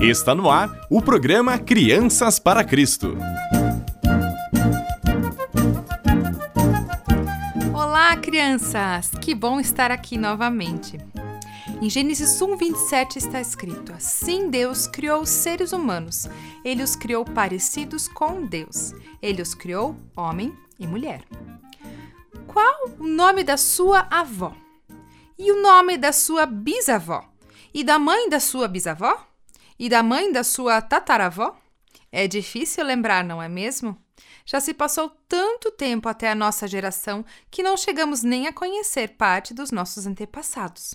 Está no ar o programa Crianças para Cristo. Olá, crianças! Que bom estar aqui novamente. Em Gênesis 1, 27 está escrito: Assim Deus criou os seres humanos. Ele os criou parecidos com Deus. Ele os criou homem e mulher. Qual o nome da sua avó? E o nome da sua bisavó? E da mãe da sua bisavó? E da mãe da sua tataravó? É difícil lembrar, não é mesmo? Já se passou tanto tempo até a nossa geração que não chegamos nem a conhecer parte dos nossos antepassados.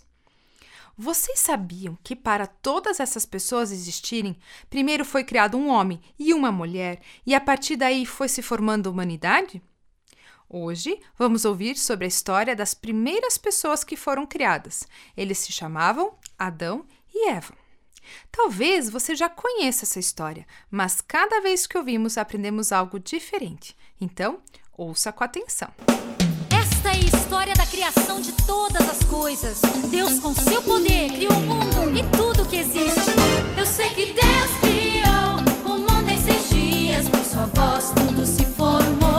Vocês sabiam que para todas essas pessoas existirem, primeiro foi criado um homem e uma mulher, e a partir daí foi se formando a humanidade? Hoje vamos ouvir sobre a história das primeiras pessoas que foram criadas. Eles se chamavam Adão e Eva. Talvez você já conheça essa história, mas cada vez que ouvimos aprendemos algo diferente. Então, ouça com atenção. Esta é a história da criação de todas as coisas. Deus, com seu poder, criou o mundo e tudo que existe. Eu sei que Deus criou o mundo em seis dias, por sua voz tudo se formou.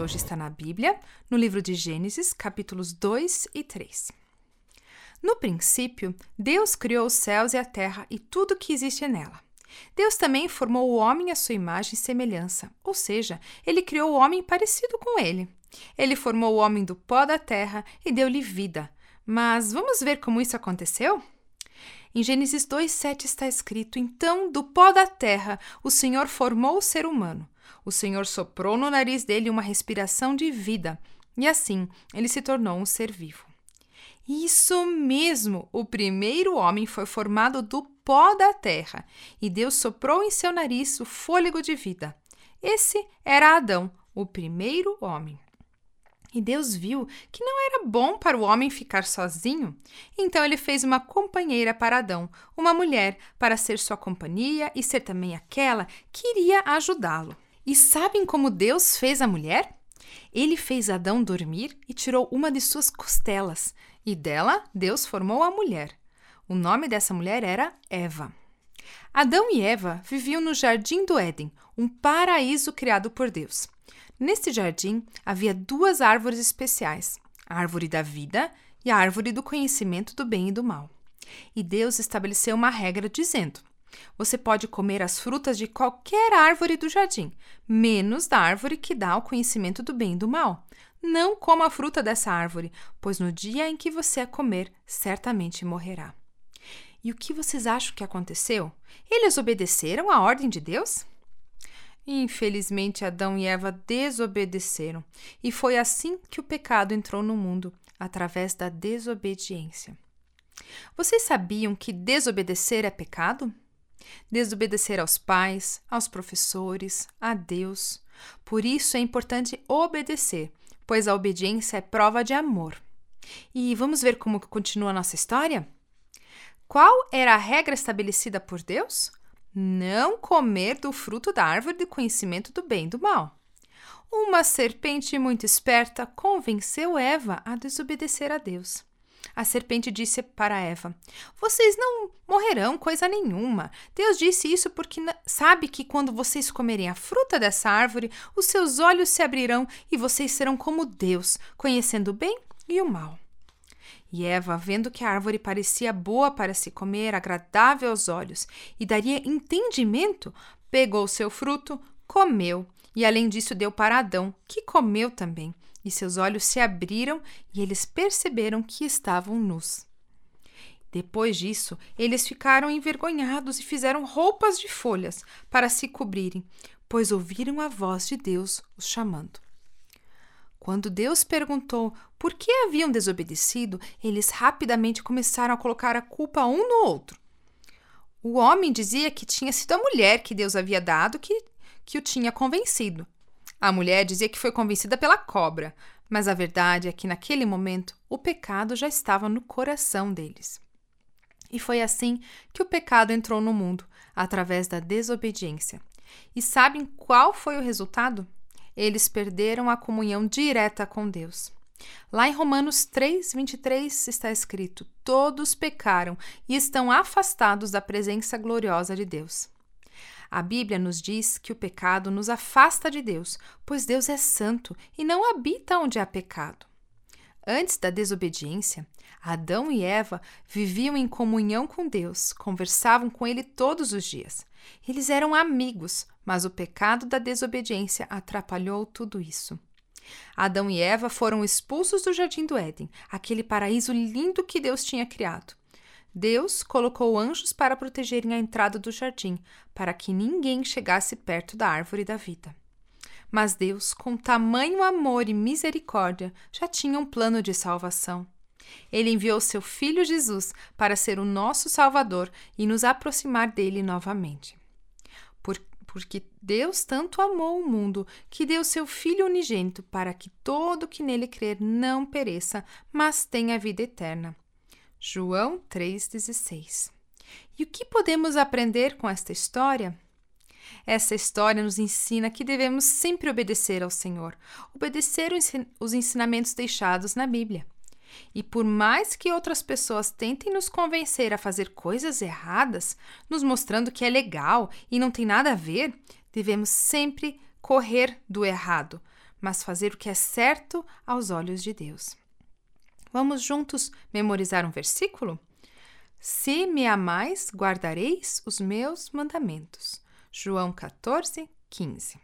Hoje está na Bíblia, no livro de Gênesis, capítulos 2 e 3. No princípio, Deus criou os céus e a terra e tudo que existe nela. Deus também formou o homem à sua imagem e semelhança, ou seja, ele criou o homem parecido com ele. Ele formou o homem do pó da terra e deu-lhe vida. Mas vamos ver como isso aconteceu? Em Gênesis 2:7 está escrito: Então, do pó da terra, o Senhor formou o ser humano. O Senhor soprou no nariz dele uma respiração de vida, e assim ele se tornou um ser vivo. Isso mesmo! O primeiro homem foi formado do pó da terra, e Deus soprou em seu nariz o fôlego de vida. Esse era Adão, o primeiro homem. E Deus viu que não era bom para o homem ficar sozinho. Então ele fez uma companheira para Adão, uma mulher, para ser sua companhia e ser também aquela que iria ajudá-lo. E sabem como Deus fez a mulher? Ele fez Adão dormir e tirou uma de suas costelas, e dela Deus formou a mulher. O nome dessa mulher era Eva. Adão e Eva viviam no jardim do Éden, um paraíso criado por Deus. Neste jardim havia duas árvores especiais: a árvore da vida e a árvore do conhecimento do bem e do mal. E Deus estabeleceu uma regra dizendo: Você pode comer as frutas de qualquer árvore do jardim, menos da árvore que dá o conhecimento do bem e do mal. Não coma a fruta dessa árvore, pois no dia em que você a comer, certamente morrerá. E o que vocês acham que aconteceu? Eles obedeceram à ordem de Deus? Infelizmente, Adão e Eva desobedeceram, e foi assim que o pecado entrou no mundo através da desobediência. Vocês sabiam que desobedecer é pecado? Desobedecer aos pais, aos professores, a Deus. Por isso é importante obedecer, pois a obediência é prova de amor. E vamos ver como continua a nossa história? Qual era a regra estabelecida por Deus? não comer do fruto da árvore do conhecimento do bem e do mal. Uma serpente muito esperta convenceu Eva a desobedecer a Deus. A serpente disse para Eva: Vocês não morrerão coisa nenhuma. Deus disse isso porque sabe que quando vocês comerem a fruta dessa árvore, os seus olhos se abrirão e vocês serão como Deus, conhecendo o bem e o mal. E Eva, vendo que a árvore parecia boa para se comer, agradável aos olhos e daria entendimento, pegou seu fruto, comeu, e além disso deu para Adão, que comeu também. E seus olhos se abriram e eles perceberam que estavam nus. Depois disso, eles ficaram envergonhados e fizeram roupas de folhas para se cobrirem, pois ouviram a voz de Deus os chamando. Quando Deus perguntou por que haviam desobedecido, eles rapidamente começaram a colocar a culpa um no outro. O homem dizia que tinha sido a mulher que Deus havia dado que, que o tinha convencido. A mulher dizia que foi convencida pela cobra, mas a verdade é que naquele momento o pecado já estava no coração deles. E foi assim que o pecado entrou no mundo, através da desobediência. E sabem qual foi o resultado? eles perderam a comunhão direta com Deus. Lá em Romanos 3, 23 está escrito: Todos pecaram e estão afastados da presença gloriosa de Deus. A Bíblia nos diz que o pecado nos afasta de Deus, pois Deus é santo e não habita onde há pecado. Antes da desobediência, Adão e Eva viviam em comunhão com Deus, conversavam com Ele todos os dias. Eles eram amigos, mas o pecado da desobediência atrapalhou tudo isso. Adão e Eva foram expulsos do jardim do Éden, aquele paraíso lindo que Deus tinha criado. Deus colocou anjos para protegerem a entrada do jardim, para que ninguém chegasse perto da árvore da vida. Mas Deus, com tamanho amor e misericórdia, já tinha um plano de salvação. Ele enviou seu Filho Jesus para ser o nosso Salvador e nos aproximar dele novamente. Por, porque Deus tanto amou o mundo que deu seu Filho unigênito para que todo que nele crer não pereça, mas tenha vida eterna. João 3,16. E o que podemos aprender com esta história? Essa história nos ensina que devemos sempre obedecer ao Senhor, obedecer os ensinamentos deixados na Bíblia. E por mais que outras pessoas tentem nos convencer a fazer coisas erradas, nos mostrando que é legal e não tem nada a ver, devemos sempre correr do errado, mas fazer o que é certo aos olhos de Deus. Vamos juntos memorizar um versículo? Se me amais, guardareis os meus mandamentos. João 14, 15.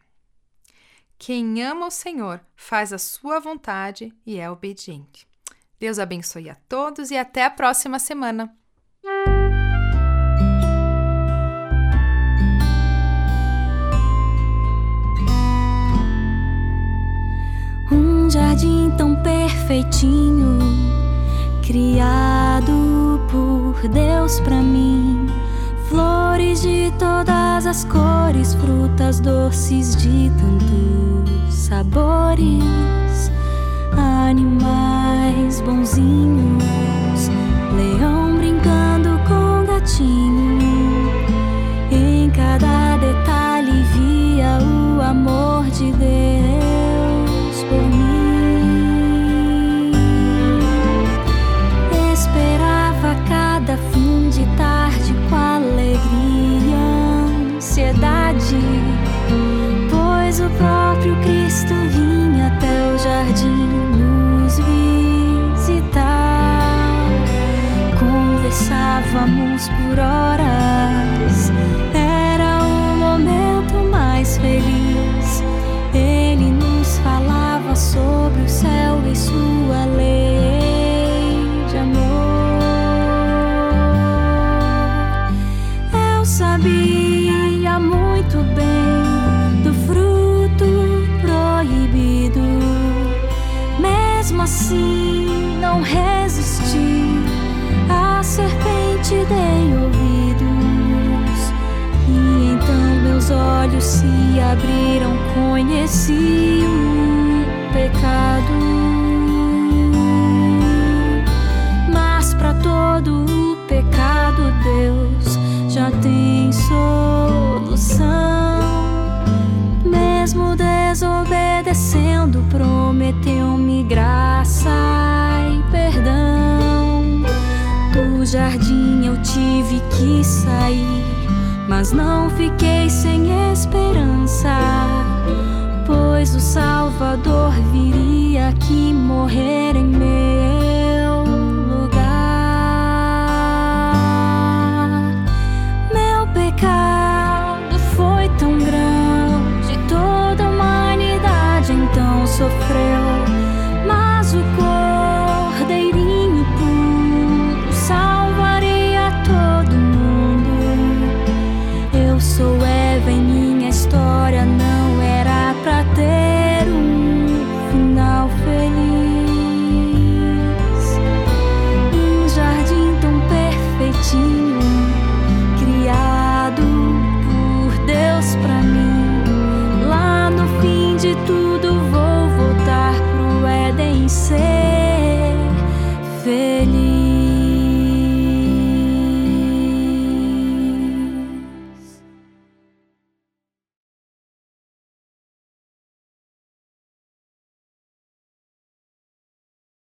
Quem ama o Senhor faz a sua vontade e é obediente. Deus abençoe a todos e até a próxima semana. Um jardim tão perfeitinho, criado por Deus para mim. Flores de todas as cores, frutas doces de tantos sabores, animais bonzinhos, leão brincando com gatinho vamos por hora. se abriram, conheci o pecado. Mas para todo o pecado, Deus já tem solução. Mesmo desobedecendo, prometeu-me graça e perdão. Do jardim eu tive que sair mas não fiquei sem esperança, pois o Salvador viria aqui morrer em meu lugar. Meu pecado foi tão grande, toda a humanidade então sofreu, mas o